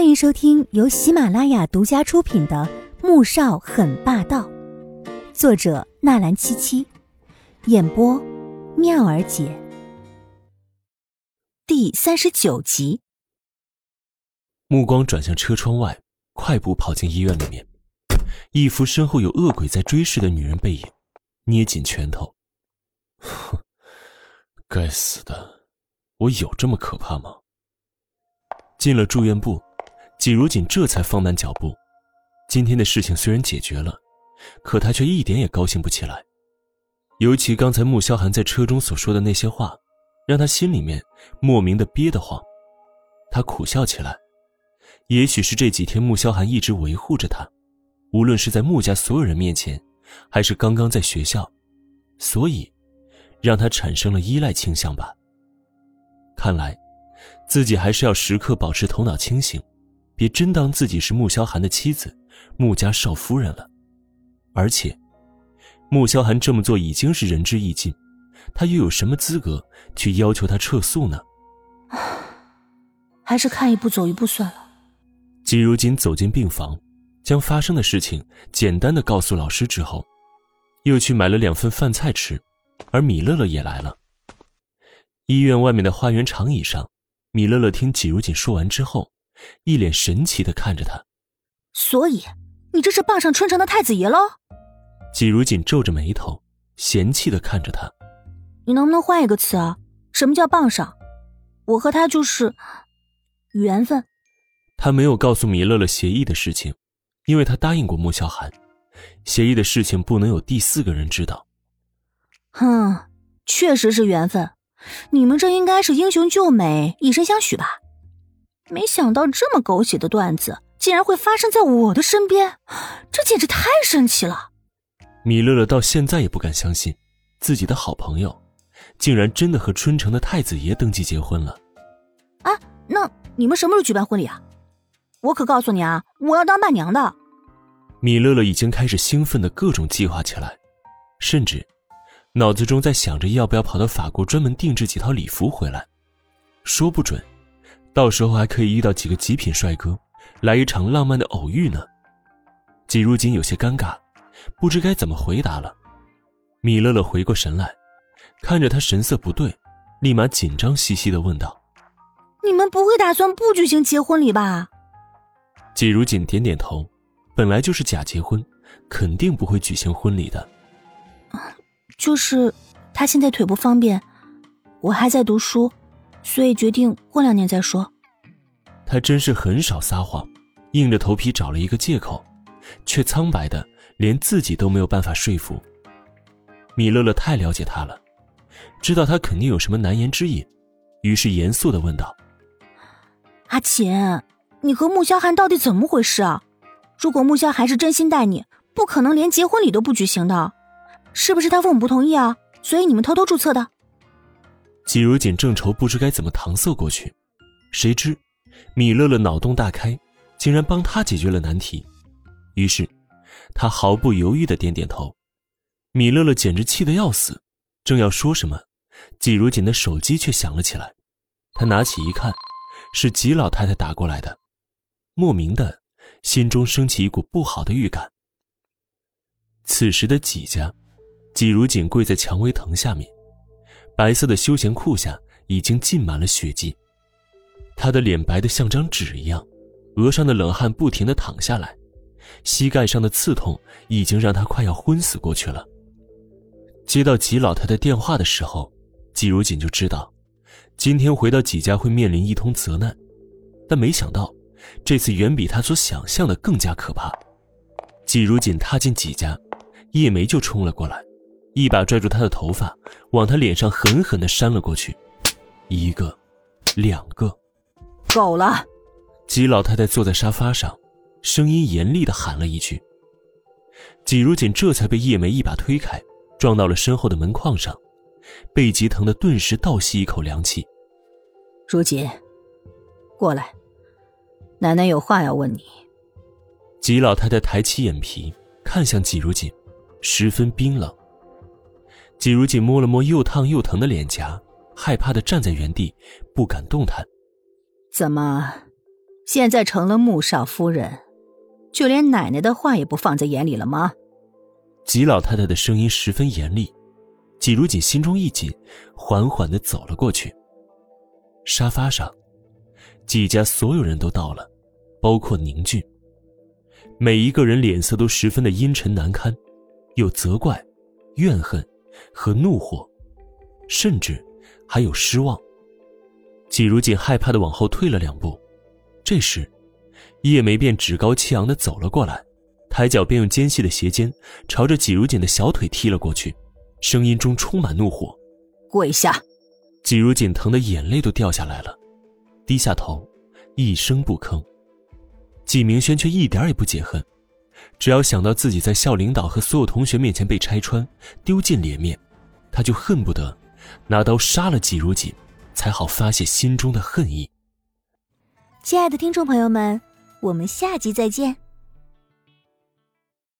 欢迎收听由喜马拉雅独家出品的《穆少很霸道》，作者纳兰七七，演播妙儿姐。第三十九集。目光转向车窗外，快步跑进医院里面，一副身后有恶鬼在追视的女人背影，捏紧拳头。哼，该死的，我有这么可怕吗？进了住院部。季如锦这才放慢脚步。今天的事情虽然解决了，可他却一点也高兴不起来。尤其刚才穆萧寒在车中所说的那些话，让他心里面莫名的憋得慌。他苦笑起来。也许是这几天穆萧寒一直维护着他，无论是在穆家所有人面前，还是刚刚在学校，所以让他产生了依赖倾向吧。看来，自己还是要时刻保持头脑清醒。别真当自己是穆萧寒的妻子，穆家少夫人了。而且，穆萧寒这么做已经是仁至义尽，他又有什么资格去要求他撤诉呢？还是看一步走一步算了。季如锦走进病房，将发生的事情简单的告诉老师之后，又去买了两份饭菜吃，而米乐乐也来了。医院外面的花园长椅上，米乐乐听季如锦说完之后。一脸神奇的看着他，所以你这是傍上春城的太子爷喽？季如锦皱着眉头，嫌弃的看着他。你能不能换一个词啊？什么叫傍上？我和他就是缘分。他没有告诉米乐乐协议的事情，因为他答应过穆萧寒，协议的事情不能有第四个人知道。哼，确实是缘分。你们这应该是英雄救美，以身相许吧？没想到这么狗血的段子竟然会发生在我的身边，这简直太神奇了！米乐乐到现在也不敢相信，自己的好朋友，竟然真的和春城的太子爷登记结婚了。啊，那你们什么时候举办婚礼啊？我可告诉你啊，我要当伴娘的。米乐乐已经开始兴奋的各种计划起来，甚至脑子中在想着要不要跑到法国专门定制几套礼服回来，说不准。到时候还可以遇到几个极品帅哥，来一场浪漫的偶遇呢。季如锦有些尴尬，不知该怎么回答了。米乐乐回过神来，看着他神色不对，立马紧张兮兮的问道：“你们不会打算不举行结婚礼吧？”季如锦点点头，本来就是假结婚，肯定不会举行婚礼的。就是他现在腿不方便，我还在读书。所以决定过两年再说。他真是很少撒谎，硬着头皮找了一个借口，却苍白的连自己都没有办法说服。米乐乐太了解他了，知道他肯定有什么难言之隐，于是严肃的问道：“阿琴，你和穆萧寒到底怎么回事啊？如果穆萧寒是真心待你，不可能连结婚礼都不举行的，是不是他父母不同意啊？所以你们偷偷注册的？”季如锦正愁不知该怎么搪塞过去，谁知米乐乐脑洞大开，竟然帮他解决了难题。于是，他毫不犹豫的点点头。米乐乐简直气得要死，正要说什么，季如锦的手机却响了起来。他拿起一看，是季老太太打过来的，莫名的心中升起一股不好的预感。此时的季家，季如锦跪在蔷薇藤下面。白色的休闲裤下已经浸满了血迹，他的脸白得像张纸一样，额上的冷汗不停地淌下来，膝盖上的刺痛已经让他快要昏死过去了。接到纪老太太电话的时候，季如锦就知道，今天回到纪家会面临一通责难，但没想到，这次远比他所想象的更加可怕。季如锦踏进纪家，叶梅就冲了过来。一把拽住他的头发，往他脸上狠狠的扇了过去，一个，两个，够了！吉老太太坐在沙发上，声音严厉的喊了一句。季如锦这才被叶梅一把推开，撞到了身后的门框上，背脊疼的顿时倒吸一口凉气。如锦，过来，奶奶有话要问你。吉老太太抬起眼皮看向季如锦，十分冰冷。季如锦摸了摸又烫又疼的脸颊，害怕的站在原地，不敢动弹。怎么，现在成了穆少夫人，就连奶奶的话也不放在眼里了吗？季老太太的声音十分严厉，季如锦心中一紧，缓缓的走了过去。沙发上，季家所有人都到了，包括宁俊。每一个人脸色都十分的阴沉难堪，有责怪、怨恨和怒火，甚至还有失望。季如锦害怕的往后退了两步，这时，叶梅便趾高气扬的走了过来，抬脚便用尖细的鞋尖朝着季如锦的小腿踢了过去，声音中充满怒火：“跪下！”季如锦疼得眼泪都掉下来了，低下头，一声不吭。季明轩却一点也不解恨，只要想到自己在校领导和所有同学面前被拆穿、丢尽脸面，他就恨不得拿刀杀了季如锦，才好发泄心中的恨意。亲爱的听众朋友们，我们下集再见。